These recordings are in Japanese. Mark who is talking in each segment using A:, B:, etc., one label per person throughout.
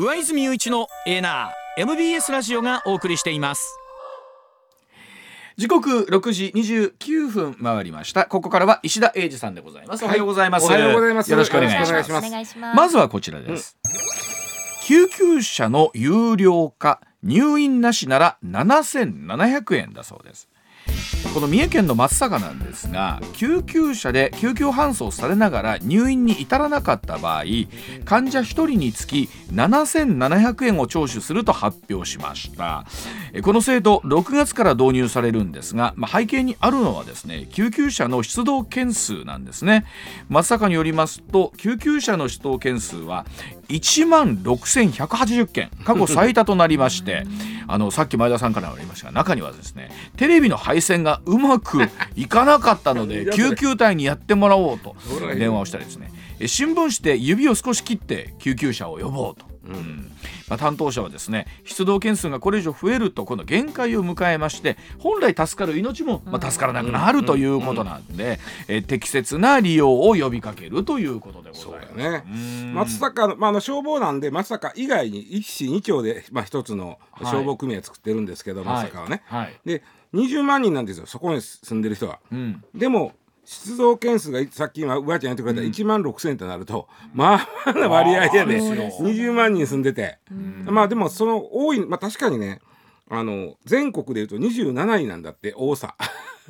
A: 上泉雄一のエナー MBS ラジオがお送りしています。時刻六時二十九分回りました。ここからは石田英二さんでございます、おはようございます。
B: おはようございます。
A: よろしくお願いします。
B: よろしくお願いします。
A: まずはこちらです、救急車の有料化入院なしなら7700円だそうですこの三重県の松阪なんですが救急車で救急搬送されながら入院に至らなかった場合患者1人につき7700円を徴収すると発表しました。この制度6月から導入されるんですが、まあ、背景にあるのはですね救急車の出動件数なんですね。松阪によりますと救急車の出動件数は1万6180件過去最多となりまして あのさっき前田さんからもありましたが中にはですねテレビの配線がうまくいかなかったので 救急隊にやってもらおうと電話をしたりですね。え新聞紙で指を少し切って救急車を呼ぼうと。うん。まあ、担当者はですね出動件数がこれ以上増えるとこの限界を迎えまして本来助かる命も、まあ、助からなくなるということなんで、え適切な利用を呼びかけるということでござい
B: そう
A: ます。
B: だね松阪の、まあ、あの消防なんで松阪以外に一市二町で、まあ、一つの消防組合作ってるんですけど、松阪はね、
A: はい、
B: で20万人なんですよそこに住んでる人は。
A: うん。
B: でも出動件数がさっき今上ちゃん言ってくれた1万6,000となると、まあまあな割合やで、
A: そうですよ
B: 20万人住んでて、まあでもその多いまあ確かにねあの全国でいうと27位なんだって多さ。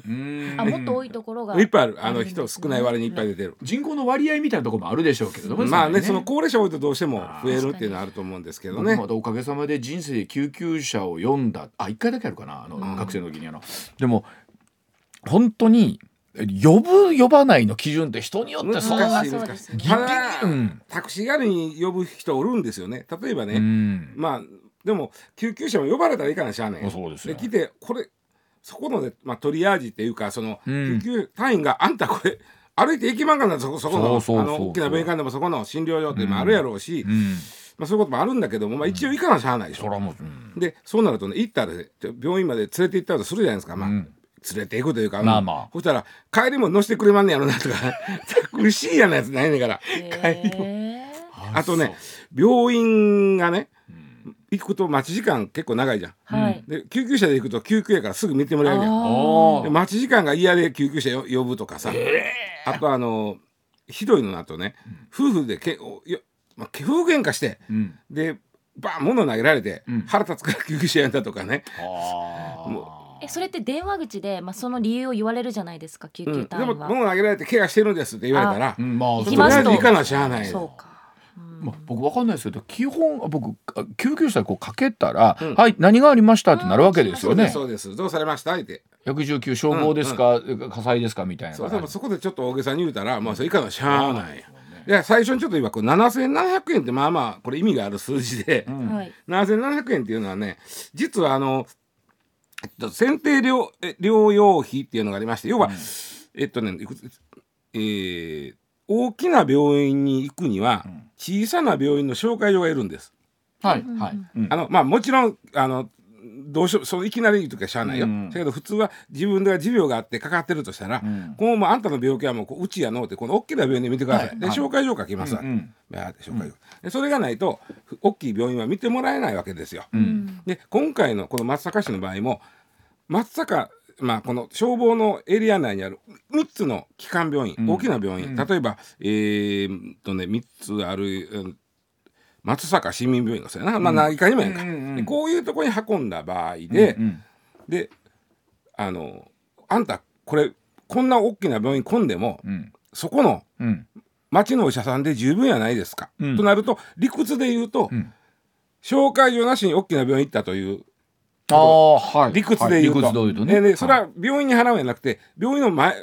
A: うん。
C: あもっと多いところが
B: いっぱいある。あの人少ない割にいっぱい出てる。
A: 人口の割合みたいなところもあるでしょうけれども
B: まあね
A: れ
B: その高齢者多いとどうしても増えるっていうのはあると思うんですけどね。
A: 僕ま。だおかげさまで人生で救急車を読んだ。あ一回だけあるかな。あの、学生の時にあの。でも本当に呼ぶ呼ばないの基準って人によってそ
C: うです
B: 難しい。
A: ギリギ
B: タクシー代わりに呼ぶ人おるんですよね。例えばね、
A: うん。
B: まあでも救急車も呼ばれたらいいかなしゃあない。
A: そうですよ。
B: 来てこれそこのね、まあ、トリアージっていうかその、
A: うん。
B: 救急隊員があんたこれ歩いて行きまんかなそこそこのあの大きな病院間でもそこの診療所ってまああるやろうし、
A: うん。
B: まあ、そういうこともあるんだけども、まあ、一応行かなしゃあないでしょ。
A: う、うん。
B: でそうなるとね行ったらね病院まで連れて行ったとするじゃないですか、まあ。
A: うん
B: 連れて行くというか、
A: まあまあ。
B: そしたら帰りも乗せてくれまんねやろなとか タクシーやなやつないねんから。帰りも。
C: へ
B: あとね病院がね行くと待ち時間結構長いじゃん。
C: ーはい。
B: で救急車で行くと救急やからすぐ見てもらえるやん。待ち時間が嫌で救急車よ呼ぶとかさ、あとあのひどいのだとね、夫婦でけおよ、まあ、夫婦喧嘩して、
A: うん。
B: でバーン物投げられて、
A: うん。
B: 腹立つから救急車やんだとかね、
C: えそれって電話口で、まあ、その理由を言われるじゃないですか救
B: うん、
C: 急
B: でも
C: 隊員は、
B: 物投げられて怪我してるんですって言われたら。
A: う、ん。まあ
C: ますと
B: りあえず行かなしゃあない
C: そうか、うん。
A: まあ、僕わかんないですけど基本僕あ救急車でこうかけたら、
B: うん。
A: はい何がありましたってなるわけですよね。
B: そうですそうです。どうされましたって。
A: 119消防ですか、火災ですかみたいな。
B: そうでもそこでちょっと大げさに言うたらまあそれ行かなしゃあないいや最初にちょっと言えばこう7700円ってまあまあこれ意味がある数字で、
A: うん。
C: はい。
B: 7700円っていうのはね実はあの、えっと、選定療え療養費っていうのがありまして要は、えっとねえー大きな病院に行くには
A: ん。
B: 小さな病院の紹介状がいるんです。
A: はい
B: あのまあもちろんあのどうしようそういきなり言うときはしゃあないよ。
A: うん。
B: だけど普通は自分では持病があってかかってるとしたら、
A: うん。
B: このもうあんたの病気はもうこううちやのうってこの大きな病院で見てください。で
A: はい。はい。
B: 紹介状書きますわ。
A: うんうん。
B: でそれがないとふ大きい病院は見てもらえないわけですよ。
A: うん。
B: で今回のこの松阪市の場合も松阪まあこの消防のエリア内にある3つの基幹病院、
A: うん。
B: 大きな病院、
A: うん。
B: 例えばえーっとね3つある、うん松阪市民病院がそうやな、まあ何かにもやんか、
A: うんうんうん。
B: でこういうところに運んだ場合で、
A: うん
B: であのあんたこれこんな大きな病院混んでも
A: うん。
B: そこの
A: うん。
B: 町のお医者さんで十分やないですか、
A: うん。
B: となると理屈で言うと、
A: うん。
B: 紹介状なしに大きな病院行ったという
A: ああはい。
B: 理屈で言うと,、
A: はい。理屈で言うとね。
B: ででそれは病院に払うんじゃなくて病院の前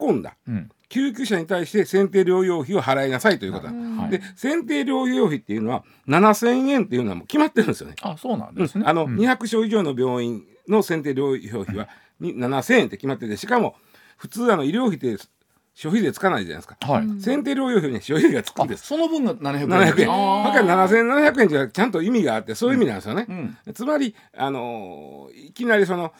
B: 運んだ。
A: うん
B: 救急車に対して選定療養費を払いなさいということだ、
A: はい。
B: で選定療養費っていうのは7,000円っていうのはもう決まってるんですよね。
A: あそうなんですね、
B: あの、
A: うん。
B: 200床以上の病院の選定療養費はに7,000円って決まっててしかも普通あの医療費って消費税つかないじゃないですか。
A: はい、
C: うん。
B: 選定療養費に消費税がつく
A: あ
B: んです。
A: その分が700円。
B: 700円。
A: あー。
B: だから7700円じゃちゃんと意味があってそういう意味なんですよね。
A: うん。
B: つまり、あのーいきなりその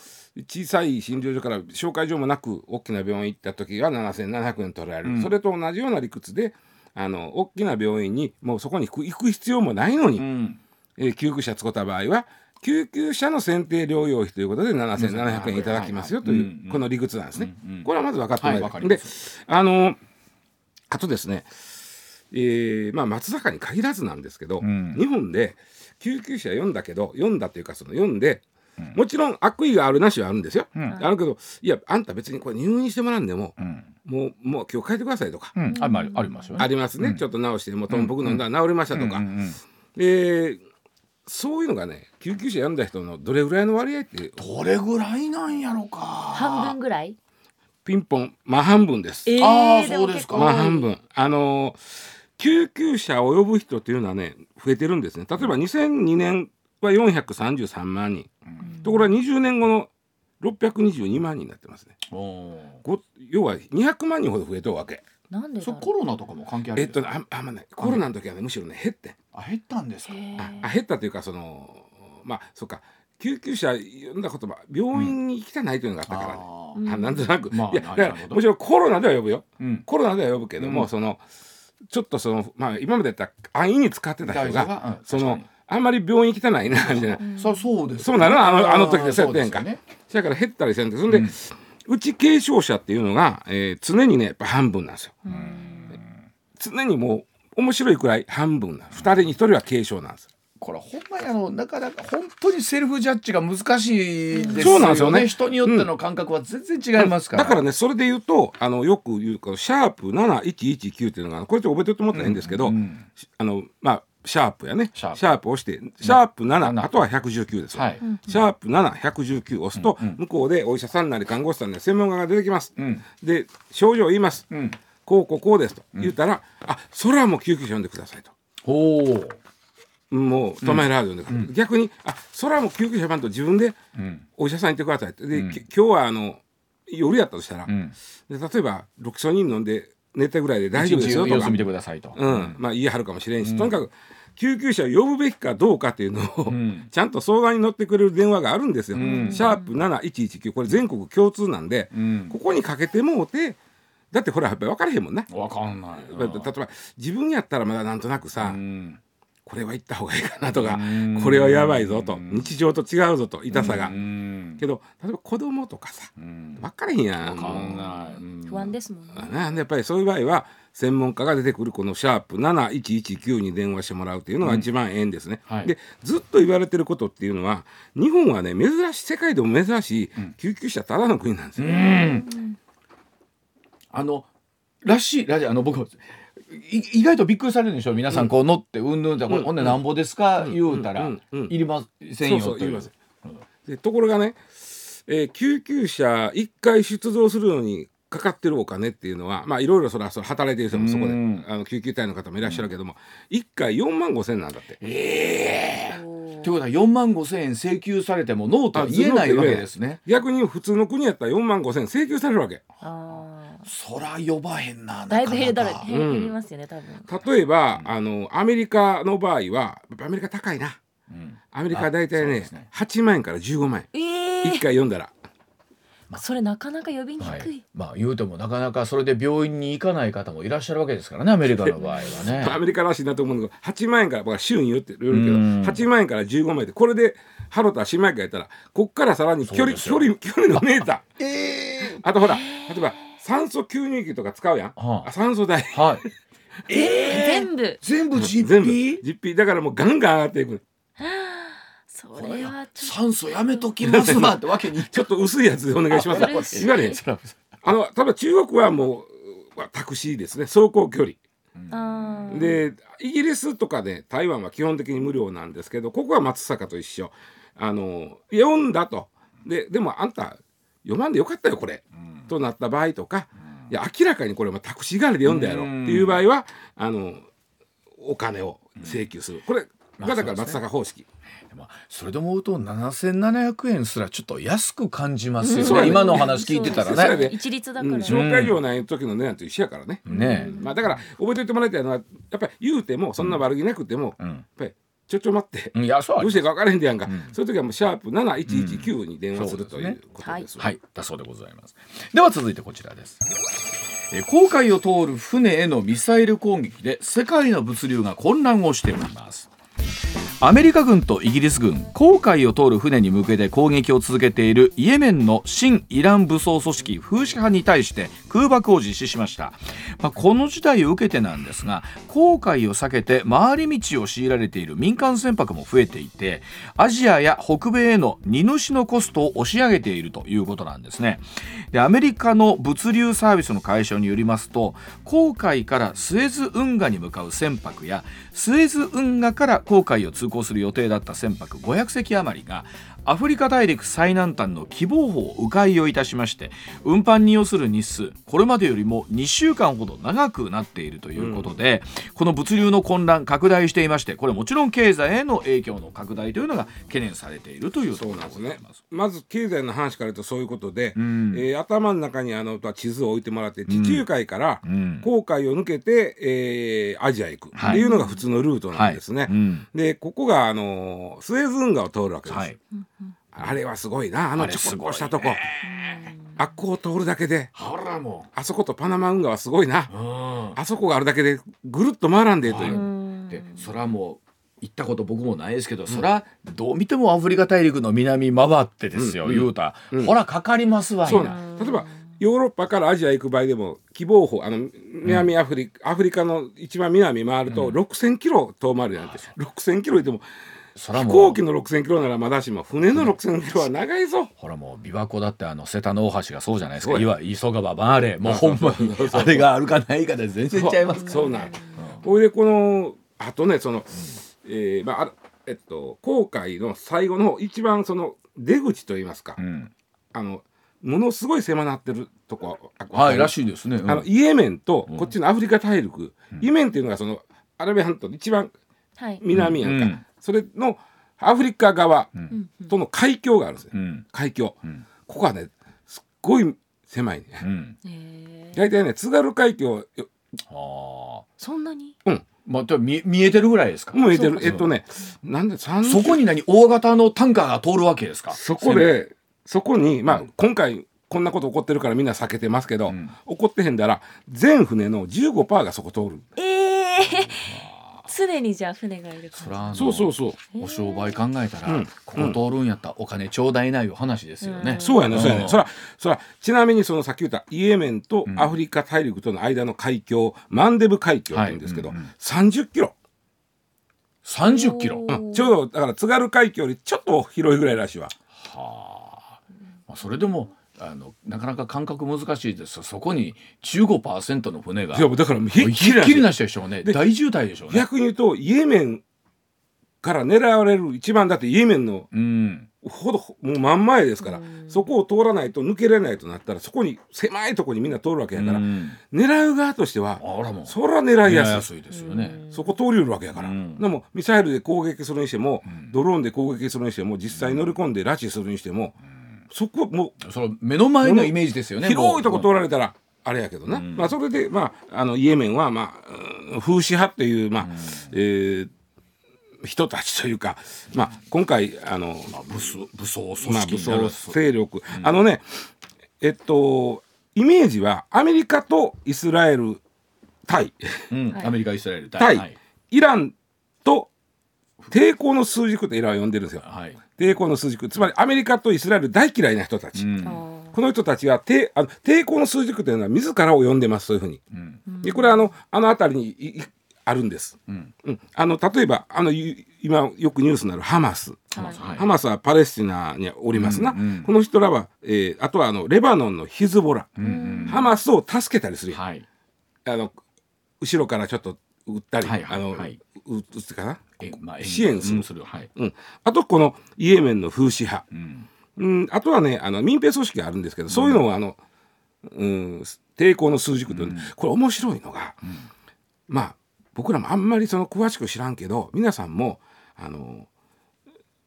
B: 小さい診療所から紹介状もなく大きな病院行った時は7700円取られる、
A: うん。
B: それと同じような理屈であの大きな病院にもうそこに行く必要もないのに、
A: うん。
B: えー救急車使った場合は救急車の選定療養費ということで7700円いただきますよとい
A: う
B: この理屈なんですね。これはまず分かってもら
A: はい
B: であのあとですね、えーまあ、松坂に限らずなんですけど、
A: うん。
B: 日本で救急車読んだけど読んだというかその読んで、
A: うん。
B: もちろん悪意があるなしはあるんですよ。
A: うん。
B: あるけどいやあんた別にこれ入院してもらうんでも
A: うん。
B: もうもう今日帰ってくださいとか、
A: うん。あまあありますよね。
B: ありますね、
A: うん。
B: ちょっと治してもうトンボク飲ん。だら治りましたとか、えーそういうのがね救急車読んだ人のどれぐらいの割合って。
A: どれぐらいなんやろか。
C: 半分ぐらい？
B: ピンポン真半分です。
C: え
A: あー
C: でも
A: そうですか。
C: 結構
B: まあ半分。あのー救急車を呼ぶ人っていうのはね増えてるんですね。例えば2002年は433万人。ところが20年後の622万人になってますね。要は200万人ほど増えとるわけ
C: なんでだろう。
A: それコロナとかも関係ある
B: えっと
A: んですか
B: ねああんまねコロナの時はねむしろね減って。ん
A: あ減ったんですか？
C: へー。
B: ああ減ったというかそのまあそうか。救急車呼んだ言葉病院に行きたないというのがあったからね、
A: あ
C: うん。
B: あなんとなく、
A: まあ
B: いやだから
A: なるほど。
B: もちろんコロナでは呼ぶよ。
A: ーうん。
B: コロナでは呼ぶけども、
A: うん。
B: そのちょっとそのまあ今までやったら安易に使ってた人が
A: うん。
B: その
A: 確かに。
B: あんまり病院行きたないなみたいな。
C: うん。
A: そうそうです
B: そうなのあのあの時でそうやったやんか。
A: そうですよね
B: だから減ったりせんでそんで、
A: うん
B: うち軽症者っていうのが、えー常にねやっぱ半分なんですよ。常にもう面白いくらい半分なんです。2人に1人は軽症なんです。
A: これほんまにあのなかなか本当にセルフジャッジが難しいですよね。
B: そうなんですよね。
A: 人によっての感覚は全然違いますから。
B: だからねそれで言うとあのよく言うこのシャープ7119っていうのがこれちょっと覚えておいてもらったらいいんですけど、
A: うん。
B: あのまあシャープやね。
A: シャープ。
B: を押してシャープ7、
A: 7
B: あとは119ですよ、
A: はい。
B: シャープ7119押すと、
A: うんうん
B: 向こうでお医者さんなり看護師さんなり専門家が出てきます、
A: うん。
B: で症状を言います、
A: うん。
B: こうこうこうですと言ったら、あそれはもう救急車呼んでくださいと。
A: ほう。
B: もう止められるんで、逆にあそれはもう救急車呼ばんと自分で
A: うん。
B: お医者さん行ってくださいって。で、
A: うん。
B: き今日はあの夜やったとしたら、
A: うん。
B: で例えばロキソニン飲んで寝たぐらいで大丈夫ですよとか。
A: 一日様子見てくださいと。
B: うん、まあ言い張るかもしれんし、とにかく救急車を呼ぶべきかどうかっていうのを、
A: ん
B: ちゃんと相談に乗ってくれる電話があるんですよ。
A: ん
B: シャープ7119これ全国共通なんで、
A: うん
B: ここにかけてもうてだってほらやっぱり分からへんもんな。
A: わかんないな。
B: 例えば自分やったらまだなんとなくさ、
A: うん。
B: これは行った方がいいかなとか、
A: うん
B: これはやばいぞと、
A: うん
B: 日常と違うぞと痛さが、
A: うん。
B: けど例えば子供とかさ
A: うん。
B: 分からへんやん
A: わかんない。うん
C: 不安ですもんね。
B: なんでやっぱりそういう場合は専門家が出てくるこのシャープ7119に電話してもらうっていうのが一番ええんですね。
A: はい。
B: でずっと言われてることっていうのは日本はね珍しい世界でも珍しい救急車ただの国なんですよ。
A: うん。あのらしいらしいあの僕い意外とびっくりされるでしょ皆さんこう乗ってうんぬんってこれほんでなんぼですか言うたら
B: うんうん。うん
A: いりませんよという。
B: そうそう言います。でところがね、えー救急車1回出動するのにかかってるお金っていうのはまあいろいろそれはそれ働いてる人もそこで
A: うん。
B: あの救急隊の方もいらっしゃるけども1回4万5千なんだって。
C: お
A: ということは4万5千円請求されてもノーとは言えないわけですね。
B: 逆に普通の国やったら4万5千請求されるわけ。
C: あ
A: そら呼ばへんな。
C: ーだいぶ減るだろ
A: なかなか
C: 減りますよね多分。
B: 例えば、あのアメリカの場合はアメリカ高いな。
A: うん。
B: アメリカは大体ね
A: ね。
B: 8万円から15万円、
C: え
B: 1回読んだら
C: えそれなかなか呼びに
A: は
C: くい。
A: い。、まあ言うてもなかなかそれで病院に行かない方もいらっしゃるわけですからねアメリカの場合はね。
B: アメリカらしいなと思うんだけど8万円から僕は週によってよるけど
A: うん
B: 8万円から15万円でこれでハロタ姉妹会やったらこっからさらに距離距離距離のメータ。ー
A: ええ
B: あとほら例えば酸素吸入器とか使うやん、
A: はあ。
B: あ酸素代。
A: はい。
C: 全部？
A: 全部実
B: 全部。
A: 費
B: 実費。だからもうガンガン上がっていく
C: それは
A: 酸素やめときますわってわけに。
B: ちょっと薄いやつでお願いします。
C: あ嬉しい
B: 言われへん。あのただ中国はもうはタクシーですね。走行距離。
C: とあー。
B: でイギリスとかで台湾は基本的に無料なんですけどここは松坂と一緒。あの読んだと。ででもあんた読まんでよかったよこれ、となった場合とか、いや明らかにこれもタクシー代わりで読んだやろ。っていう場合はあのお金を請求する、これがだから松坂方式、
A: まあ、それで思うと7700円すらちょっと安く感じますよね、
B: そうやね。
A: 今のお話聞いてたらね。
B: やね。
C: 一律だ
B: うん。
C: から。
B: 紹介料ない時の値段と一緒やからね、
A: ね。
B: まあ、だから覚えておいてもらいたいのはやっぱり言うてもそんな悪気なくても、
A: え、うん。
B: やっぱりちょちょ待って。
A: うん、いやそうは
B: どうしてか分からへんでやんか、
A: ん。
B: そういう時はもうシャープ7119に電話すると
A: うん
B: いうことです。
A: はい、だそうでございます。では続いてこちらです。えー航海を通る船へのミサイル攻撃で世界の物流が混乱をしております。アメリカ軍とイギリス軍航海を通る船に向けて攻撃を続けているイエメンの新イラン武装組織フーシ派に対して空爆を実施しました、まあ、この事態を受けてなんですが航海を避けて回り道を強いられている民間船舶も増えていてアジアや北米への荷主のコストを押し上げているということなんですね。でアメリカの物流サービスの会社によりますと航海からスエズ運河に向かう船舶やスエズ運河から航海を通行する予定だった船舶500隻余りがアフリカ大陸最南端の希望峰を迂回をいたしまして運搬に要する日数これまでよりも2週間ほど長くなっているということで、うん、この物流の混乱拡大していましてこれもちろん経済への影響の拡大というのが懸念されているというところです。ね。
B: まず経済の話から言うとそういうことで、うん、えー、頭の中にあの地図を置いてもらって地中海から航海を抜けて、えー、アジアへ行く。っていうのが普通のルートなんですね。はい。はい、でここがあのスエズ運河を通るわけです。はいあれはすごいな。あのちょこっとしたとこ。あっこを通るだけで。あそことパナマ運河はすごいな。あそこがあるだけでぐるっと回らんでという。
A: でそれはもう行ったこと僕もないですけど、うん、そらどう見てもアフリカ大陸の南回ってですよ、うん、言うた、うん、ほらかかりますわ
B: そう例えばヨーロッパからアジア行く場合でも希望法あの南アフリカ、アフリカの一番南回ると6,000キロ遠回るなんて、うん、6,000キロ飛行機の6,000キロならまだしも船の6,000キロは長いぞ、
A: ほらもう琵琶湖だってあの瀬田の大橋がそうじゃないですか。いわ急がば回れ。もうほんまにあれがあるかないかで全然ちゃいますから、
B: そう。なんほいでこのあとねその、えー、まあえっと航海の最後の一番その出口といいますか、うん、あのものすごい狭なってるとこ
A: はいらしいですね、
B: うん、あのイエメンとこっちのアフリカ大陸、うん、イエメンっていうのがそのアラビア半島の一番南やんか、はい、それのアフリカ側との海峡があるんですよ、うん、海峡、ここはねすっごい狭いね、大体ね津軽海峡
C: あそんなに？
B: うん。
A: まあ、見見えてるぐらいですか？
B: 見えてる。えっとねなんで
A: そこに何大型のタンカーが通るわけですか？
B: そこでそこにまあ、今回こんなこと起こってるからみんな避けてますけど、うん、起こってへんだら全船の15%がそこ通る。
C: ええー常にじゃあ船がいる
A: そら
B: そうそうそう。
A: お商売考えたら、うん。ここ通るんやったらお金ちょうだいないよ話ですよね、
C: うん。
B: そうやねそうやね。そらそらちなみにそのさっき言ったイエメンとアフリカ大陸との間の海峡、マンデブ海峡って言うんですけど、
A: はい。うんうん
B: 30キロ、
A: 30キロ。
B: うんちょう。どだから津軽海峡よりちょっと広いぐらいらしいわ。
A: はあ。まあそれでもあのなかなか感覚難しいですそこに15%の船が。
B: いやだからひっ
A: きりなしでしょうね。大渋滞でしょうね。
B: 逆に言うとイエメンから狙われる一番だってイエメンの
A: うん
B: ほどもう真ん前ですから
C: うん。
B: そこを通らないと抜けれないとなったらそこに狭いところにみんな通るわけやから
A: うん。
B: 狙う側としてはそら狙いやすい。
A: 狙いやすいですよね。
C: うん
B: そこ通りるわけやから、
A: うん。
B: でもミサイルで攻撃するにしても、
A: うん。
B: ドローンで攻撃するにしても実際乗り込んで拉致するにしても、そこも
A: その目の前のイメージですよ
B: う。
A: ね
B: 広いとこ通られたらあれやけどな、
A: うん。
B: まあそれでまああのイエメンはまあうん風刺派っていうまあ、えー人たちというか、まあ、今回あの、
A: まあ武装武装組
B: まあ、武装勢力、あのねえっとイメージはアメリカとイスラエル対。
A: うん。
C: はい。
A: アメリカイスラエル
B: 対。
A: はい。
B: イランと抵抗の数軸ってイランは呼んでるんですよ。
A: はい
B: 抵抗の数軸。つまりアメリカとイスラエル大嫌いな人たち、
A: うん。
B: この人たちは抵あの抵抗の数軸というのは自らを呼んでますそういうふうに。
A: うん。
B: でこれはあのあの辺りにあるんです。
A: うん。
B: うん、あの例えばあのゆ今よくニュースになるハマス、
C: はい
A: はい。
B: ハマスはパレスチナにおりますな、
A: うんうん。
B: この人らは、えーあとはあのレバノンのヒズボラ、
A: うんうん。
B: ハマスを助けたりする。よ、
A: はい。
B: あの後ろからちょっと撃ったり、
A: はいはい
B: あの、
A: はい。
B: 撃つかな、
A: えまあ
B: 支援する。
A: うんするはい。
B: うん、あとこのイエメンの風刺派、
A: うん。
B: うん、あとはねあの民兵組織があるんですけどそういうのをあの、うん、抵抗の数軸という、これ面白いのが、まあ僕らもあんまりその詳しく知らんけど皆さんもあの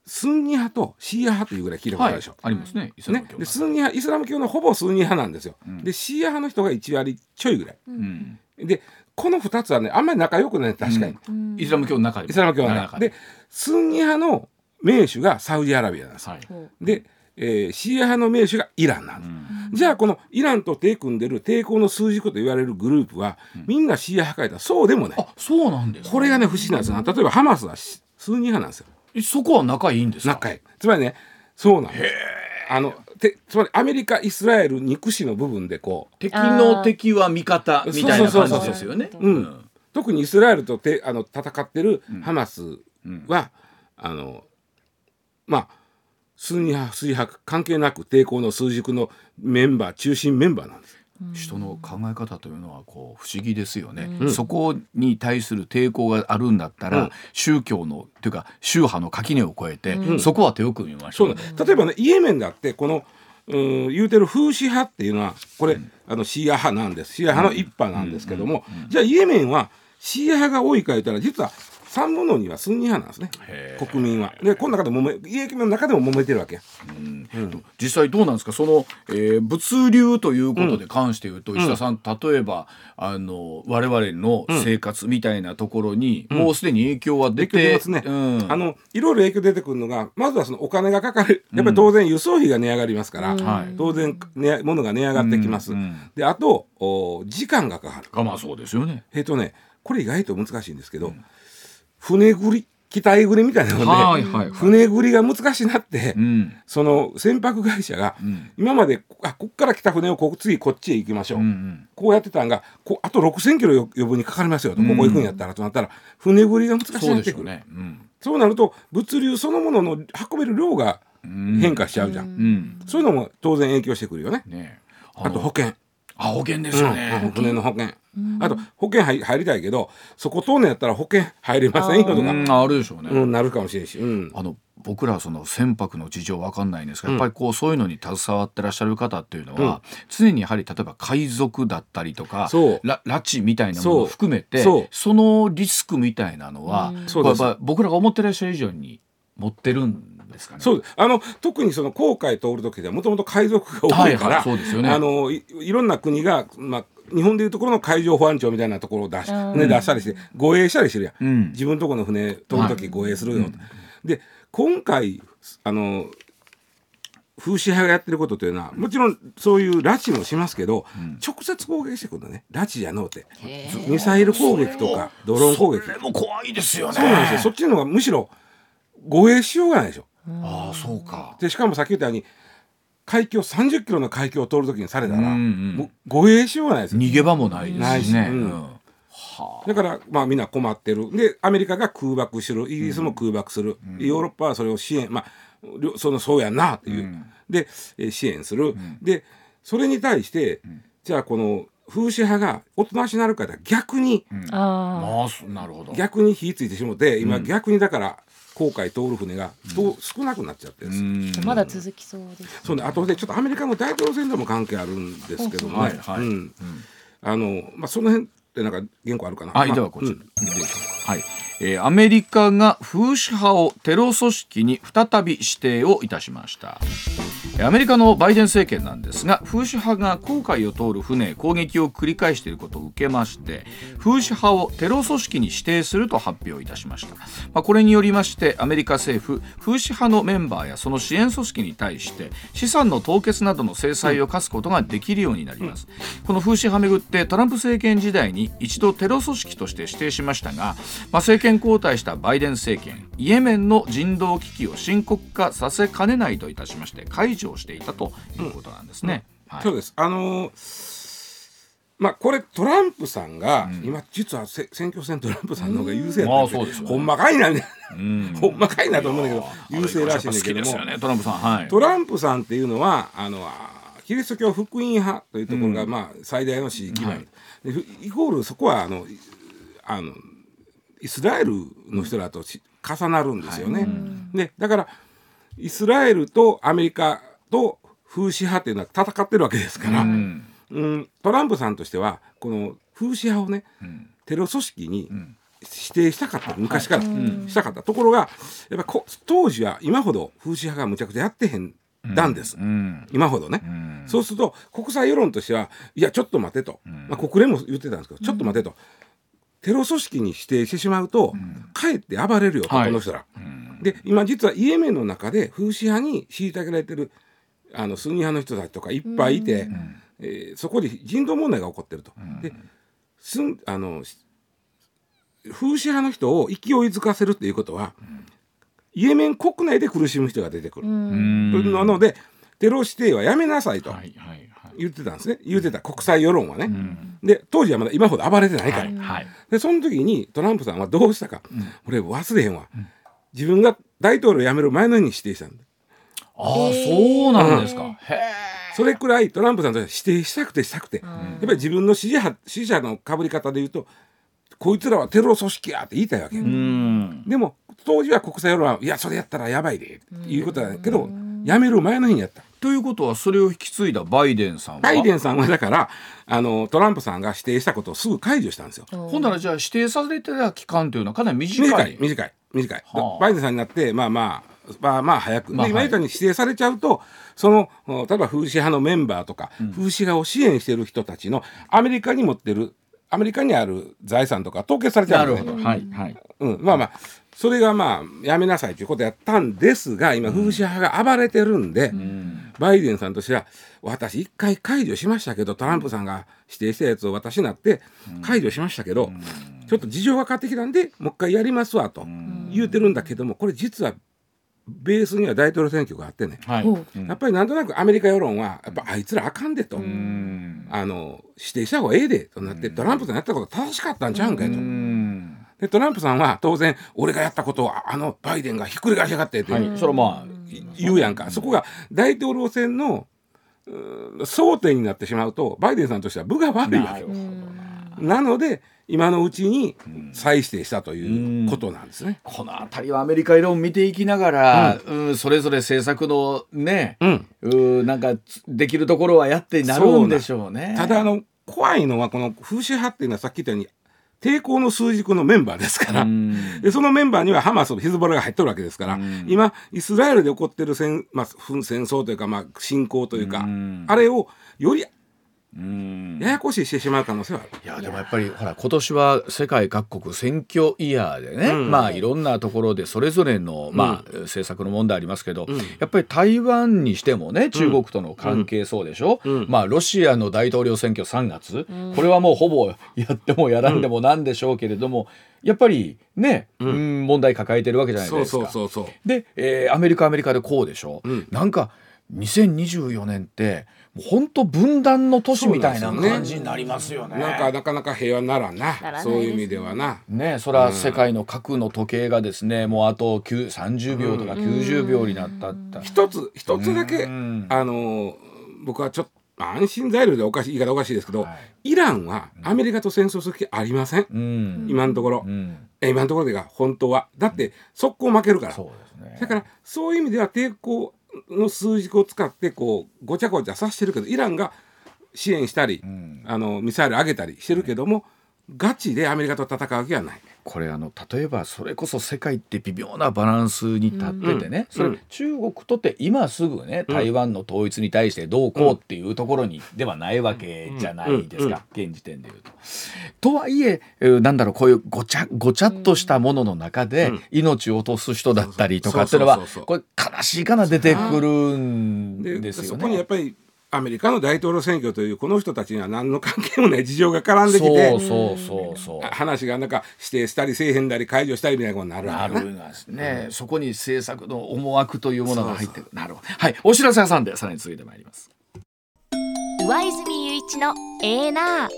B: スンニ派とシーア派というぐらい聞いたことあ
A: はい
B: るでしょ？
A: ありますねイスラム
B: ね、
A: 教
B: でスンニ派イスラム教のほぼスンニ派なんですよ。
A: うん。
B: でシーア派の人が1割ちょいぐらい。
A: うん。
B: でこの2つはねあんまり仲良くない確かに、
C: うん。
A: イスラム教の中でも。
B: イスラム教の中でスンニ派の名手がサウジアラビアなんです。で、えーシーア派の名手がイランなんです。
A: うん。
B: じゃあこのイランと手組んでる抵抗の数軸と言われるグループは、みんなシーア派かいたらそうでもない。
A: あそうなんですか？
B: これがね不思議なんですよ。例えばハマスはしスンニ派なんですよ。
A: えそこは仲いいんですか？
B: 仲いい。つまりねそうなんです。あのてつまりアメリカイスラエル憎しの部分でこう
A: 敵の敵は味方みたいな感じですよね。
B: うん。特にイスラエルとてあの戦ってるハマス
A: うん。
B: は、あのまあスンニ派スイ派関係なく抵抗の数軸のメンバー中心メンバーなんです
A: 人の考え方というのはこう不思議ですよね、
B: うん。
A: そこに対する抵抗があるんだったら、
B: うん。
A: 宗教のというか宗派の垣根を越えて、
C: うん。
A: そこは手を組みましょう。
B: 例えばねイエメンだってこのうん言うてる風刺派っていうのはこれ、あのシーア派なんです。シーア派の一派なんですけども、じゃあイエメンはシーア派が多いか言ったら実は3分の2はスンニ派なんですね。国民は。でこの中でもめイエメンの中でも揉めてるわけや。
A: うん。
B: うん。
A: 実際どうなんですか？その、えー物流ということで関して言うと、石田さん例えばあの我々の生活みたいなところに、
B: ん。
A: もうすでに影響は出て
B: ますね。
A: うん。
B: あのいろいろ影響出てくるのがまずはそのお金がかかる。やっぱり当然輸送費が値上がりますから、当然、ね、物が値上がってきます。
A: うん。うん。
B: であとお時間がかかる。
A: がまあそうですよね。
B: えっ、とねこれ意外と難しいんですけど、船繰り機体繰りみたいなので、
A: はいはいはい。
B: 船繰りが難しいなって、
A: うん。
B: その船舶会社が、
A: うん。
B: 今まであこっから来た船をこ次こっちへ行きましょう、
A: うんうん。
B: こうやってたんがこうあと6,000キロよ余分にかかりますよと、
A: うん。
B: ここ行くんやったらとなったら船繰りが難しくなって。くる
A: でしょうね。うん。
B: そうなると物流そのものの運べる量が
A: うん。
B: 変化しちゃうじゃん、
A: うん。
B: そういうのも当然影響してくるよね。
A: ね
B: あと保険。
A: あ保険ですよ
B: うん。
A: ね。
B: 船の保険。
C: うん
B: あと保険入入りたいけどそこ通んのやったら保険入れませんよとか、
A: うんあるでしょうね。
B: うん、なるかもしれんし、うん、
A: あの僕らはその船舶の事情わかんないんですが、やっぱりこうそういうのに携わってらっしゃる方っていうのは、常にやはり例えば海賊だったりとか拉致みたいなものを含めて
B: そ
A: のリスクみたいなのは、僕らが思ってらっしゃる以上に持ってるんですかね？
B: そう。あの特にその航海通る時ではもともと海賊が多いから、
A: はいはいそうですよね。
B: あのいいろんな国が、まあ、日本でいうところの海上保安庁みたいなところを出し、
C: うん。
B: 船出したりして護衛したりしてるやん、
A: うん。
B: 自分のところの船通る時護衛するよと、で今回あの風刺派がやってることというのはもちろんそういう拉致もしますけど、直接攻撃してくるのね。拉致じゃのうて。ミサイル攻撃とかドローン攻撃。
A: それも怖いですよね。
B: そうなんですよ。そっちの方がむしろ護衛しようがないでしょ。
A: ああそうか。
B: でしかもさっき言ったように海峡30キロの海峡を通るときにされたら、
A: うんうん
B: もう護衛しようがないですよ。
A: 逃げ場もないですしね。
B: だからまあみんな困ってる。でアメリカが空爆する。イギリスも空爆する、ヨーロッパはそれを支援。まあそのそうやんなっていう、
A: うん。
B: でえー支援する、でそれに対して、じゃあこの風刺派がおとなしなるから逆に、
C: あ
A: ああそなるほど。
B: 逆に火ついてしもて今、
A: うん。
B: 逆にだから航海通る船が、と少なくなっちゃってるんです、
C: まだ続きそうです
B: そうね、あとでちょっとアメリカの大統領選でも関係あるんですけどもね、
A: はいはい
B: うんあのまあ、その辺ってなんか原稿あるかな。
A: はい、
B: まあ
A: ではこちら、
B: うん
A: はい、えーアメリカが風刺派をテロ組織に再び指定をいたしました。アメリカのバイデン政権なんですが風刺派が航海を通る船攻撃を繰り返していることを受けまして風刺派をテロ組織に指定すると発表いたしました、まあ、これによりましてアメリカ政府風刺派のメンバーやその支援組織に対して資産の凍結などの制裁を科すことができるようになります、この風刺派めぐってトランプ政権時代に一度テロ組織として指定しましたが、まあ、政権交代したバイデン政権イエメンの人道危機を深刻化させかねないといたしまして解除をしていたということなんですね。はい。
B: そうです。あのーまあこれトランプさんが、今実はせ選挙戦トランプさんの方が優勢
A: ま
B: やっ
A: で
B: ほんまかいな。ほんまかいなと思うんだけど優勢らしいんだけども、
A: トランプさんはい。
B: トランプさんっていうのはあのあキリスト教福音派というところが、
A: うん。
B: まあ最大の支持基盤、イコールそこはあのいあのイスラエルの人らとし重なるんですよね。でだからイスラエルとアメリカと風刺派っていうのは戦ってるわけですから、
A: うん。
B: うん、トランプさんとしてはこの風刺派をね
A: うん。
B: テロ組織に
A: ん。
B: 指定したかった昔から
C: ん。
B: したかった。ところがやっぱこ当時は今ほど風刺派がむちゃくちゃやってへんだんです、
A: うん。
B: 今ほどね、
A: うん。
B: そうすると国際世論としてはいやちょっと待てと、まあ、国連も言ってたんですけど、ちょっと待てと。テロ組織に指定してしまうと、かえって暴れるよと、
A: はい。
B: この人ら。
A: うん。
B: で今実はイエメンの中で風刺派に虐げられてるあのスンニ派の人たちとかいっぱいいて、えーそこで人道問題が起こってると。でスンあのし風刺派の人を勢いづかせるっていうことは、イエメン国内で苦しむ人が出てくる。
C: うん。
B: なのでテロ指定はやめなさいと言ってたんですね。言ってた国際世論はね。
A: うん。
B: で当時はまだ今ほど暴れてないから。でその時にトランプさんはどうしたか、俺忘れへんわ、自分が大統領辞める前の日に指定したんだ
A: ああそうなんですか、
B: それくらいトランプさんとしては指定したくて。したくて、やっぱり自分の支持派支持者のかぶり方で言うとこいつらはテロ組織やって言いたいわけ、
A: うん。
B: でも当時は国際世論はいやそれやったらやばいで。っていうことだけど、辞める前の日にやった。
A: ということはそれを引き継いだバイデンさんは？
B: バイデンさんはだからあのトランプさんが指定したことをすぐ解除したんですよ。
A: ほんならじゃあ指定されてた期間というのはかなり短い。
B: 短い短い短い、
A: はあ。
B: バイデンさんになってまあまあまあまあ早く、
A: まあはい。
B: で今言ったように指定されちゃうとそのお例えば風刺派のメンバーとか、風刺派を支援している人たちのアメリカに持ってるアメリカにある財産とか凍結されちゃうんですね
A: なるほど。はいはい。
B: うん、まあまあそれがまあやめなさいということやったんですが今風刺派が暴れてるんで、
A: うん。
B: バイデンさんとしては私一回解除しましたけどトランプさんが指定したやつを私になって解除しましたけど、ちょっと事情が変わってきたんでもう一回やりますわと言うてるんだけどもこれ実はベースには大統領選挙があってね、
A: はい。
B: やっぱりなんとなくアメリカ世論はやっぱあいつらあかんでと、
A: うん。
B: あの指定した方がええでとなって、トランプさんやったこと正しかったんちゃうんかいと。
A: うん。
B: でトランプさんは当然俺がやったことをあのバイデンがひっくり返しやがってって
A: はい。それはまあ
B: 言うやんか、そこが大統領選の争点になってしまうとバイデンさんとしては分が悪いわけ。よ。なので今のうちに再指定したということなんですね。
A: この辺りはアメリカ世論を見ていきながら、うん。それぞれ政策のね、
B: うん、
A: うん、なんかつできるところはやってなるんでしょうね。
B: ただあの怖いのはこの風刺派っていうのはさっき言ったように抵抗の数軸のメンバーですから、
A: うん。
B: でそのメンバーにはハマスヒズボラが入ってるわけですから、
A: うん。
B: 今イスラエルで起こってる戦,、まあ、紛戦争というか、まあ、侵攻というか、
A: うん。
B: あれをより
A: うん
B: ややこしいしてしまう可能性はある。
A: いやでもやっぱりほら今年は世界各国選挙イヤーでね、
B: うん。
A: まあいろんなところでそれぞれの、まあ政策の問題ありますけど、
B: うん。
A: やっぱり台湾にしてもね中国との関係そうでしょ、
B: うん。
A: まあロシアの大統領選挙3月、これはもうほぼやってもやらんでもなんでしょうけれども、やっぱりね、
B: うん。
A: うん問題抱えてるわけじゃないですか。
B: そうそうそう。
A: で、えーアメリカはアメリカでこうでしょ、
B: うん。
A: なんか2024年って本当分断の年みたいな感じになりますよね。
B: なんかなかなか平和にならんなそういう意味ではな。
A: ねそれは世界の核の時計がですね、もうあと9 30秒とか90秒になったった。
B: 一つ一つだけ
A: うん。
B: あの僕はちょっとまあ安心材料でおかしい言い方おかしいですけど、
A: はい。
B: イランはアメリカと戦争する気ありません、
A: うん。
B: 今のところ、
A: うん。
B: え今のところでが本当は。だって速攻負けるから。
A: そうですね。
B: だからそういう意味では抵抗の数軸を使ってこうごちゃごちゃさせてるけどイランが支援したり、
A: ん
B: あのミサイル上げたりしてるけども、ガチでアメリカと戦うわけはない。
A: これあの例えばそれこそ世界って微妙なバランスに立っててね、
B: うん。
A: それ、
B: うん。
A: 中国とって今すぐね
B: うん。
A: 台湾の統一に対してどうこうっていうところにではないわけじゃないですか、現時点でいうと。とはいええーなんだろうこういうごちゃごちゃっとしたものの中で
B: うん。
A: 命を落とす人だったりとかっていうのはこれ悲しいかな出てくるん
B: で
A: ですよ
B: そこにや
A: ね
B: っ。ぱりアメリカの大統領選挙というこの人たちには何の関係もない事情が絡んできて
A: そうそうそうそう。
B: 話がなんか指定したりせえへんだり解除したりみたいなことになるわけな
A: なるんですね、そこに政策の思惑というものが入ってる。なるほど。はい。お知らせ屋さんでさらに続いてまいります。
D: 上泉雄一のエーナー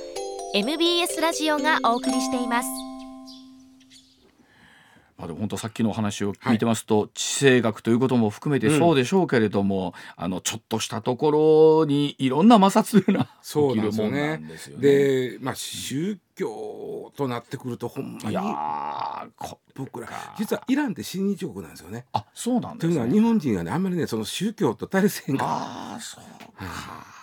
D: MBS ラジオがお送りしています
A: まあ、でも本当さっきのお話を聞いてますと、地政学ということも含めてそうでしょうけれども、あのちょっとしたところにいろんな摩擦が
B: そう
A: 起きるもんな
B: なんですよね。
A: んで
B: まあ宗教となってくるとほんま
A: いや
B: に僕ら実はイランって親日国なんですよね。
A: あそうなん
B: というのは。日本人はねあんまりねその宗教と対立せんから
A: ああそう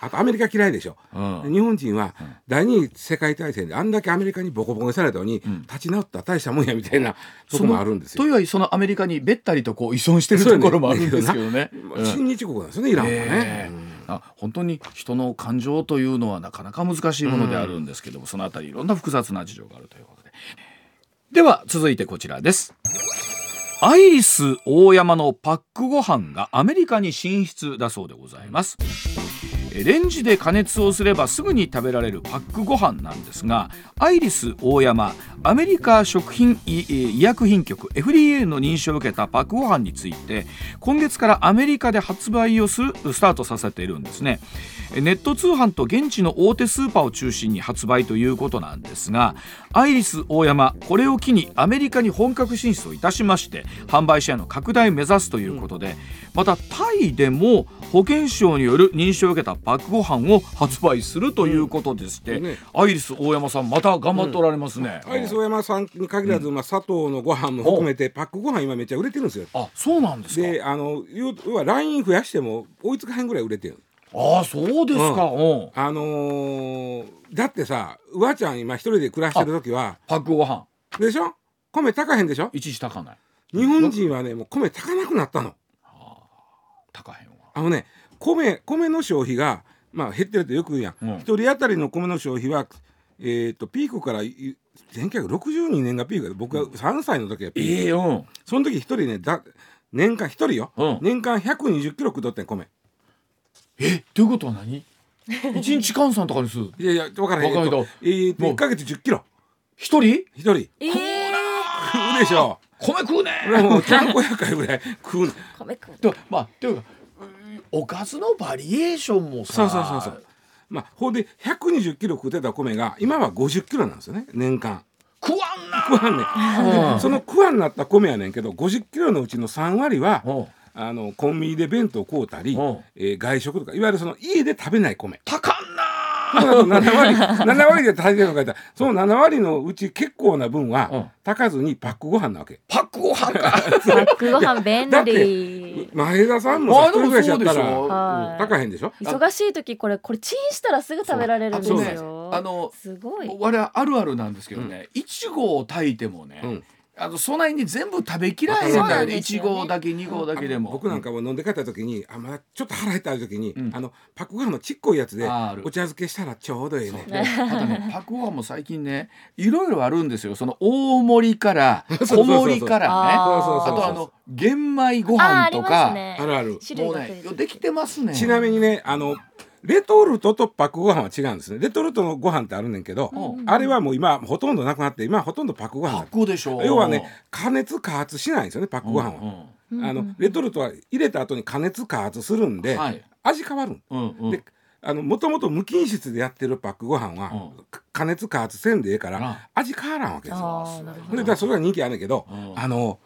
B: あとアメリカ嫌いでしょ。
A: うん
B: で日本人は第二次世界大戦であんだけアメリカにボコボコにされたのに、
A: ん
B: 立ち直ったら大したもんやみたいなとこもあるんですよ。
A: というよりそのアメリカにべったりとこう依存してるところもあるんですけどね。うん
B: 親日国なんですよねイランはね。
A: ええあ本当に人の感情というのはなかなか難しいものであるんですけども、そのあたりいろんな複雑な事情があるということで。では続いてこちらです。アイリス大山のパックご飯がアメリカに進出だそうでございます。レンジで加熱をすればすぐに食べられるパックご飯なんですがアイリス大山アメリカ食品医医薬品局 FDA の認証を受けたパックご飯について今月からアメリカで発売をするスタートさせているんですね。ネット通販と現地の大手スーパーを中心に発売ということなんですがアイリス大山これを機にアメリカに本格進出をいたしまして販売シェアの拡大を目指すということで、またタイでも保健省による認証を受けたパックご飯を発売するということでして、
B: うん。ね。
A: アイリス大山さんまた頑張っておられますね、
B: アイリス大山さんに限らず、まあ、砂糖のご飯も含めてパックご飯今めっちゃ売れてるんですよ。
A: あそうなんですか。
B: であの要要はライン増やしても追いつかへんぐらい売れてる。
A: あそうですか、うん。
B: あのーだってさうわちゃん今一人で暮らしてる時は
A: パックご飯
B: でしょ？米高へんでしょ？
A: 一時高ない
B: 日本人はねもう米高なくなったの。
A: 高へんわ。
B: あのね米米の消費が、まあ、減ってるってよく言うやん。
A: うん。
B: 一人当たりの米の消費は、えー、とピークからい1962年がピークで。僕が3歳の時がピーク、
A: ええうん。
B: その時一人ねだ年間一人よ、
A: うん。
B: 年間120キロ食っとってん米。
A: えということは何？一日換算とかです。
B: いやいや分からへん。
A: わかるけど。
B: えっとえーと
A: もう。
B: 1か月10キロ。
A: 一人？
B: 一人。食
C: えー、
B: うでしょ。
A: 米食うね。
B: もうちゃんこやかいぐらい食うの。
C: 米食う
A: とまあというかうんおかずのバリエーションもさ
B: そうそうそうそう。まあほんで120キロ食ってた米が今は50キロなんですよね年間。
A: 食わんな。
B: 食わんねん。
A: うん。
B: その食わんなった米やねんけど50キロのうちの3割は
A: うん。
B: あのコンビニで弁当買うたり、
A: うん。
B: えー外食とかいわゆるその家で食べない米。
A: 高
B: 7割7割で足りてるのか言ったらその7割のうち結構な分
A: うん。
B: は炊かずにパックご飯なわけ。
A: パックご飯か。
C: パックご飯便利。
B: 前田さんもさ一人暮らしやった
A: あでもそうでしょ
B: ら
C: はい。
B: 炊かへんでしょ？
C: 忙しい時これこれチンしたらすぐ食べられるんですよ。
A: あの
C: すごい。
A: 我々あるあるなんですけどね。いちごを炊いてもね、
B: うん
A: あのそないに全部食べきらへんだよ。ねいち
C: ですよね。
A: ごだけ二合だけでも。
B: 僕なんかも飲んで帰った時にあまだちょっと腹減った時に、
A: うん。
B: あのパックご飯のちっこいやつでお茶漬けしたらちょうどいいね。
A: であとねパックご飯も最近ねいろいろあるんですよ。その大盛りから 小盛りからね。
C: あ
A: とあの玄米ご飯とか。
B: あるある。
C: 種類
A: もうねできてますね。
B: ちなみにねあのレトルトとパックご飯は違うんですね。レトルトのご飯ってあるねんけど、
A: うん
B: あれはもう今ほとんどなくなって今はほとんどパックご飯
A: パ
B: だ
A: ックでしょ。
B: 要はね加熱加圧しないんですよねパックご飯は、
A: うん
B: あのレトルトは入れた後に加熱加圧するんで、
A: はい。
B: 味変わるん
A: うんうん。
B: であのもともと無菌室でやってるパックご飯は、
A: うん。
B: か加熱加圧せんでええから、
A: あ
B: 味変わらんわけですよ。でだからそれが人気あんねんけど、
A: うん。
B: あの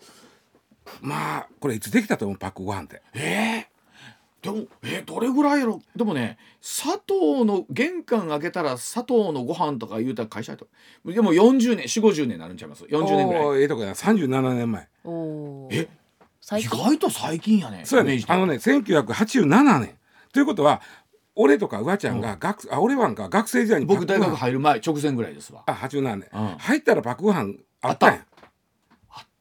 B: まあこれいつできたと思う？パックご飯って。
A: えーでもえーどれぐらいやろ？でもね砂糖の玄関開けたら砂糖のご飯とか言うたら会社と。でも40年4 5 0年になるんちゃいます？40年ぐらい。
B: ええとこやな。37年前。
A: え？意外と最近やね
B: そうやね。あのね1987年。ということは俺とかうわちゃんが学、あ俺はんか学生時代に
A: 僕大学入る前直前ぐらいですわ。
B: あ87年、
A: うん。
B: 入ったらパックご飯あったん。や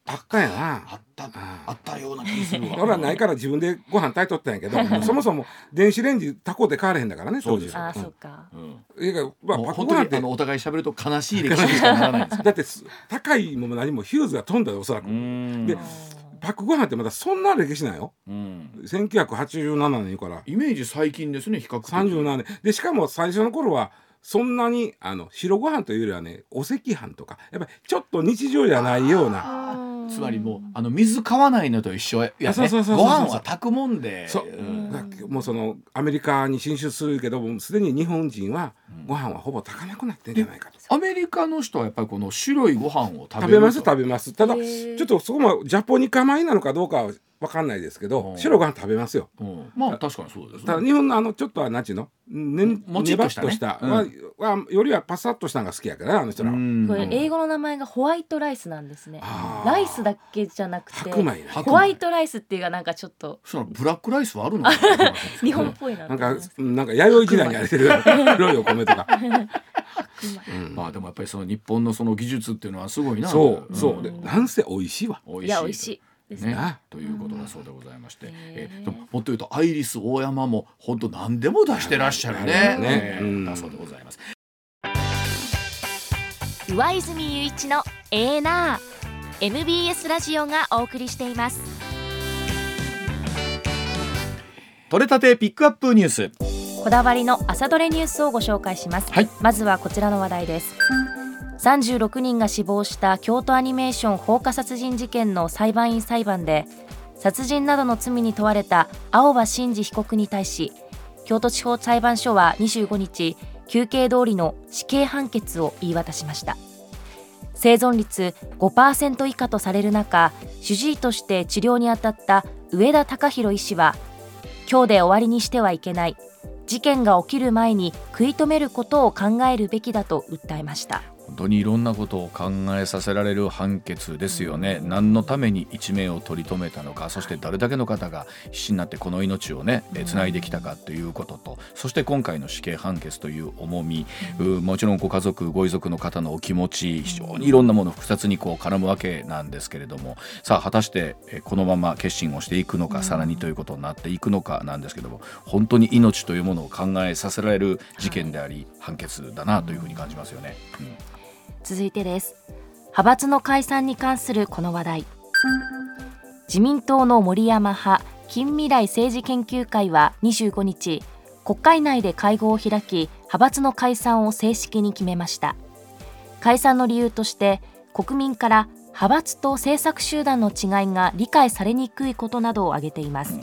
B: あったんやな。
A: あった
B: あ
A: あったような気するわ。
B: 俺はないから自分でご飯炊いとったんやけどそもそも電子レンジ炊こうで変われへんだからね当時
A: そうです。
C: あー
B: うん。
C: そうか。
A: うん。
B: ええからまあパックご飯って
A: 本当にあのお互い喋ると悲しい歴史にしかならないんです
B: だってす高いも何もヒューズが飛んだよおそらく、
A: うん。
B: でパックご飯ってまだそんな歴史なんよ。
A: うん。
B: 1987年から。
A: イメージ最近ですね比較的。
B: 37年。でしかも最初の頃はそんなにあの白ご飯というよりはねお赤飯とか。やっぱりちょっと日常じゃないような
A: つまりもうあの水買わないのと一緒やね。ご飯は炊くもんで。
B: そう。
A: うん。
B: もうそのアメリカに進出するけどもうすでに日本人はご飯はほぼ炊かなくなってんじゃないかと。
A: アメリカの人はやっぱりこの白いご飯を食べる
B: 食べます食べます。ただ
C: へ
B: ち
C: ー
B: ょっとそこもジャポニカ米なのかどうかは分かんないですけど
A: うん。
B: 白ご飯食べますよ。
A: うん。まあ確かにそうですね。
B: ただ日本のあのちょっとは何ちゅうの？ね
A: もち
B: っ
A: っとしたね。
B: とした。
A: うん。
B: ははよりはパサッとしたのが好きやからあの人ら
C: れ英語の名前がホワイトライスなんですね。ライスだけじゃなくて
B: 白米ね
A: 白
C: ホワイトライスっていうかなんかちょっと
A: そのブラックライスはあるの
C: 日本っぽいな
B: なんかなんか弥生時代にやれてる黒いお米とか、う ん
A: まあでもやっぱりその日本のその技術っていうのはすごいな。
B: そうそう。なんせ美味しいわ。
A: 美味しい。
C: いや美味しい。
A: ね。
B: ね
A: ということだそうでございまして、
C: へー
A: えーでももっと言うとアイリス大山も本当何でも出してらっしゃるね。
B: ね。うん。
A: えーだそうでございます。
D: 上泉雄一のエーナー。MBS ラジオがお送りしています。
A: 取れたてピックアップニュース
C: こだわりの朝どれニュースをご紹介します、
A: はい。
C: まずはこちらの話題です。36人が死亡した京都アニメーション放火殺人事件の裁判員裁判で殺人などの罪に問われた青葉真司被告に対し京都地方裁判所は25日求刑通りの死刑判決を言い渡しました。生存率5%以下とされる中主治医として治療に当たった上田隆弘医師は今日で終わりにしてはいけない事件が起きる前に食い止めることを考えるべきだと訴えました。
A: 本当にいろんなことを考えさせられる判決ですよね、何のために一命を取り留めたのか。そしてどれだけの方が必死になってこの命をねつないできたかということと。そして今回の死刑判決という重み、うもちろんご家族ご遺族の方のお気持ち非常にいろんなもの複雑にこう絡むわけなんですけれども。さあ果たしてえこのまま決心をしていくのかさらにということになっていくのかなんですけども。本当に命というものを考えさせられる事件であり判決だなというふうに感じますよね。うん
C: 続いてです。派閥の解散に関するこの話題。自民党の森山派近未来政治研究会は25日国会内で会合を開き派閥の解散を正式に決めました。解散の理由として国民から派閥と政策集団の違いが理解されにくいことなどを挙げています。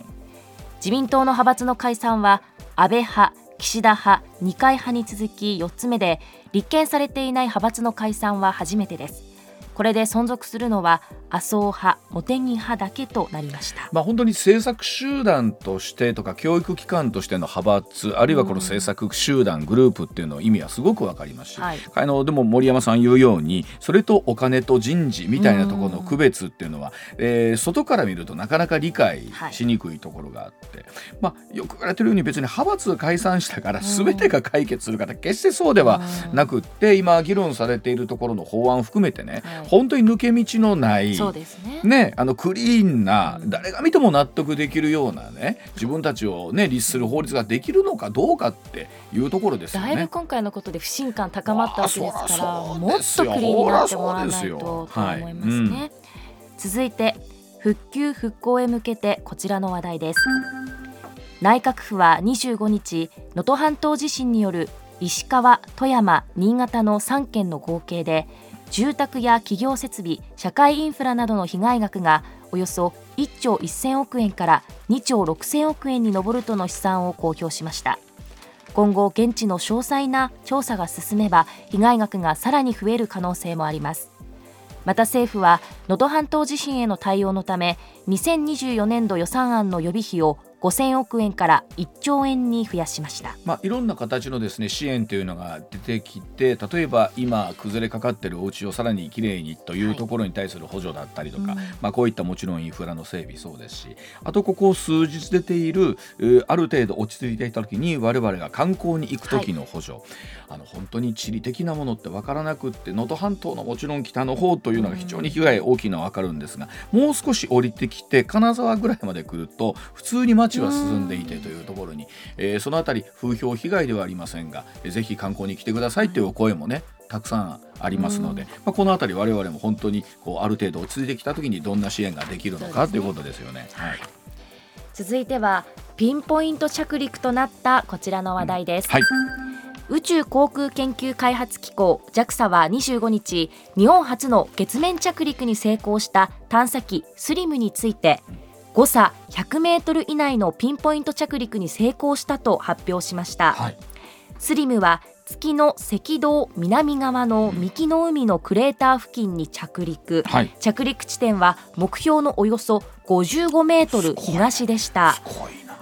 C: 自民党の派閥の解散は安倍派岸田派二階派に続き4つ目で立憲されていない派閥の解散は初めてです。これで存続するのは麻生派茂木派だけとなりました。
A: まあ、本当に政策集団としてとか教育機関としての派閥あるいはこの政策集団、グループっていうの意味はすごくわかりますし、
C: はい。
A: あのでも森山さん言うようにそれとお金と人事みたいなところの区別っていうのは、えー外から見るとなかなか理解しにくいところがあって、まあ、よく言われてるように別に派閥解散したから全てが解決する方決してそうではなくって今議論されているところの法案を含めてね、
C: はい。
A: 本当に抜け道のない
C: そうですね。
A: ね、あのクリーンな誰が見ても納得できるようなね自分たちをね律する法律ができるのかどうかっていうところですよね。
C: だいぶ今回のことで不信感高まったわけですからもっとクリーンになってもらわないとと
A: はい
C: 思いますね、続いて復旧復興へ向けてこちらの話題です。内閣府は25日能登半島地震による石川、富山、新潟の3県の合計で住宅や企業設備社会インフラなどの被害額がおよそ1兆1000億円から2兆6000億円に上るとの試算を公表しました。今後現地の詳細な調査が進めば被害額がさらに増える可能性もあります。また政府は能登半島地震への対応のため2024年度予算案の予備費を5000億円から1兆円に増やしました。
A: まあ、いろんな形のですね支援というのが出てきて例えば今崩れかかってるお家をさらにきれいにというところに対する補助だったりとか、
C: うん。
A: まあ、こういったもちろんインフラの整備そうですしあとここ数日出ているある程度落ち着いていた時に我々が観光に行く時の補助、あの本当に地理的なものって分からなくって能登半島のもちろん北の方というのが非常に被害大きいのは分かるんですがもう少し降りてきて金沢ぐらいまで来ると普通に街は進んでいてというところに、えーそのあたり風評被害ではありませんが、えーぜひ観光に来てくださいというお声もねたくさんありますので、まあ、このあたり我々も本当にこうある程度落ち着いてきた時にどんな支援ができるのかということですよね。はい。
C: 続いてはピンポイント着陸となったこちらの話題です、
A: はい。
C: 宇宙航空研究開発機構 JAXA は25日日本初の月面着陸に成功した探査機スリムについて誤差100メートル以内のピンポイント着陸に成功したと発表しました、
A: はい。
C: スリムは月の赤道南側の三木の海のクレーター付近に着陸、
A: はい。
C: 着陸地点は目標のおよそ55メートル東でした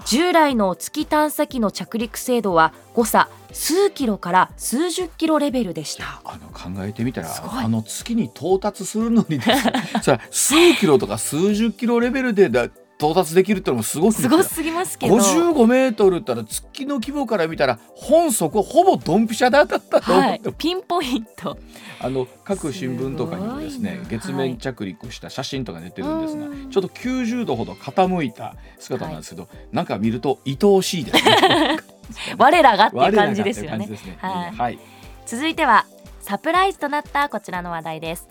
C: 従来の月探査機の着陸精度は誤差数キロから数十キロレベルでした。
A: あの考えてみたらあの月に到達するのにですね。それは数キロとか数十キロレベルでだ到達できるってのもすごす
C: ごすぎますけど。
A: 55メートルったら月の規模から見たら本底ほぼドンピシャで当たったと思
C: はい。
A: って、
C: ピンポイント。
A: あの各新聞とかにもですね月面着陸した写真とか出てるんですが、
C: うん
A: ちょっと90度ほど傾いた姿なんですけど、なんか見ると愛おしいですね。
C: 我らがっていう感じですよね。
A: ね。
C: はい。
A: はい。
C: 続いてはサプライズとなったこちらの話題です。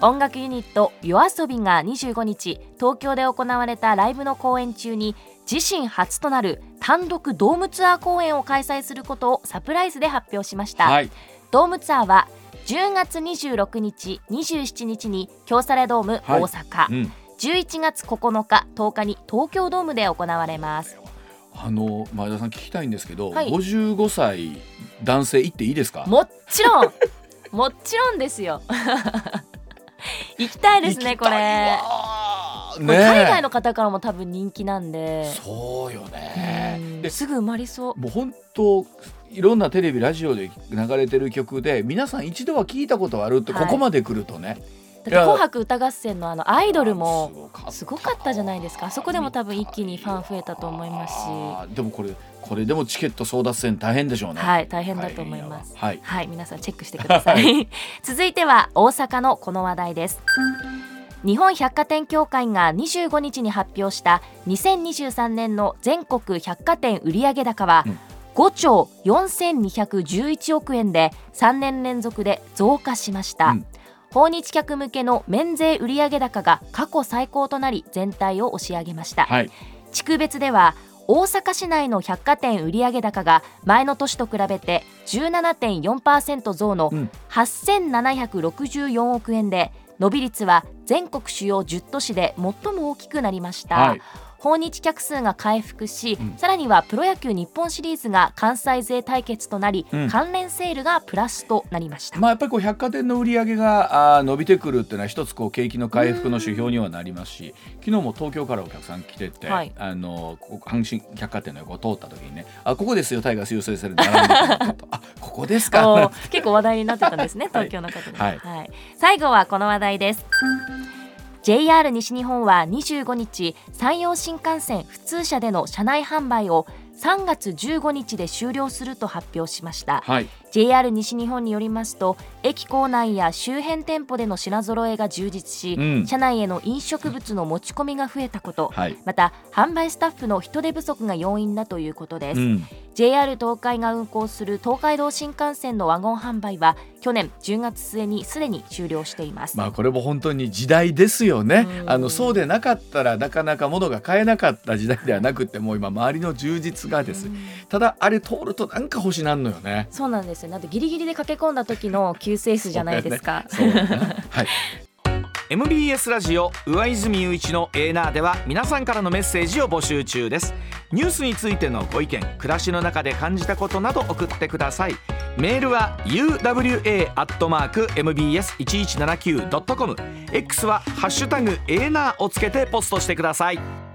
C: 音楽ユニット YOASOBI が25日東京で行われたライブの公演中に自身初となる単独ドームツアー公演を開催することをサプライズで発表しました、
A: はい。
C: ドームツアーは10月26日27日に京セラドーム
A: はい。
C: 大阪、
A: うん。
C: 11月9日10日に東京ドームで行われます。
A: あの前田さん聞きたいんですけど、
C: はい。
A: 55歳男性行っていいですか？
C: もちろん。もちろんですよ。行きたいですねこれ。
A: ね
C: 海外の方からも多分人気なんで、
A: そうよね。
C: うん。
A: です
C: ぐ埋まりそう。
A: もう本当いろんなテレビラジオで流れてる曲で皆さん一度は聞いたことあるって、
C: はい。
A: ここまで来るとね
C: だ紅白歌合戦のあのアイドルも
A: す
C: すごかったじゃないですか。あそこでも多分一気にファン増えたと思いますし。
A: でもこれこれでもチケット争奪戦大変でしょうね。
C: はい大変だと思います。
A: はい
C: はい皆さんチェックしてください。続いては大阪のこの話題です。日本百貨店協会が25日に発表した2023年の全国百貨店売上高は
A: うん。
C: 5兆4211億円で3年連続で増加しました、
A: うん
C: 訪日客向けの免税売上高が過去最高となり全体を押し上げました、
A: はい。
C: 地区別では大阪市内の百貨店売上高が前の年と比べて17.4%増の
A: うん。
C: 8764億円で伸び率は全国主要10都市で最も大きくなりました、
A: はい
C: 訪日客数が回復し、
A: うん。
C: さらにはプロ野球日本シリーズが関西勢対決となり、
A: うん。
C: 関連セールがプラスとなりました、
A: まあ、やっぱりこう百貨店の売り上げがあー伸びてくるっていうのは一つこう景気の回復の指標にはなりますし昨日も東京からお客さん来てて、
C: はい。
A: あの阪神百貨店の横を通った時にね「あここですよタイガース優勢セール並んで あここですか」
C: 結構話題になってたんですね 東京の方で、
A: はい。
C: はい。最後はこの話題です JR 西日本は25日山陽新幹線普通車での車内販売を3月15日で終了すると発表しました。
A: はい、
C: JR 西日本によりますと駅構内や周辺店舗での品揃えが充実し、
A: うん。
C: 車内への飲食物の持ち込みが増えたこと、
A: はい。
C: また販売スタッフの人手不足が要因だということです、
A: うん
C: JR 東海が運行する東海道新幹線のワゴン販売は去年10月末にすでに終了しています、
A: まあこれも本当に時代ですよね。
C: うん。
A: あのそうでなかったらなかなか物が買えなかった時代ではなくてもう今周りの充実がです。ただあれ通るとなんか欲しなんのよね。
C: そうなんですよ。だってギリギリで駆け込んだ時の救世主じゃないですか、
A: ね。はい
E: MBS ラジオ上泉雄一のエーナーでは皆さんからのメッセージを募集中です。ニュースについてのご意見暮らしの中で感じたことなど送ってください。メールは uwa.mbs1179.com X はハッシュタグエーナーをつけてポストしてください。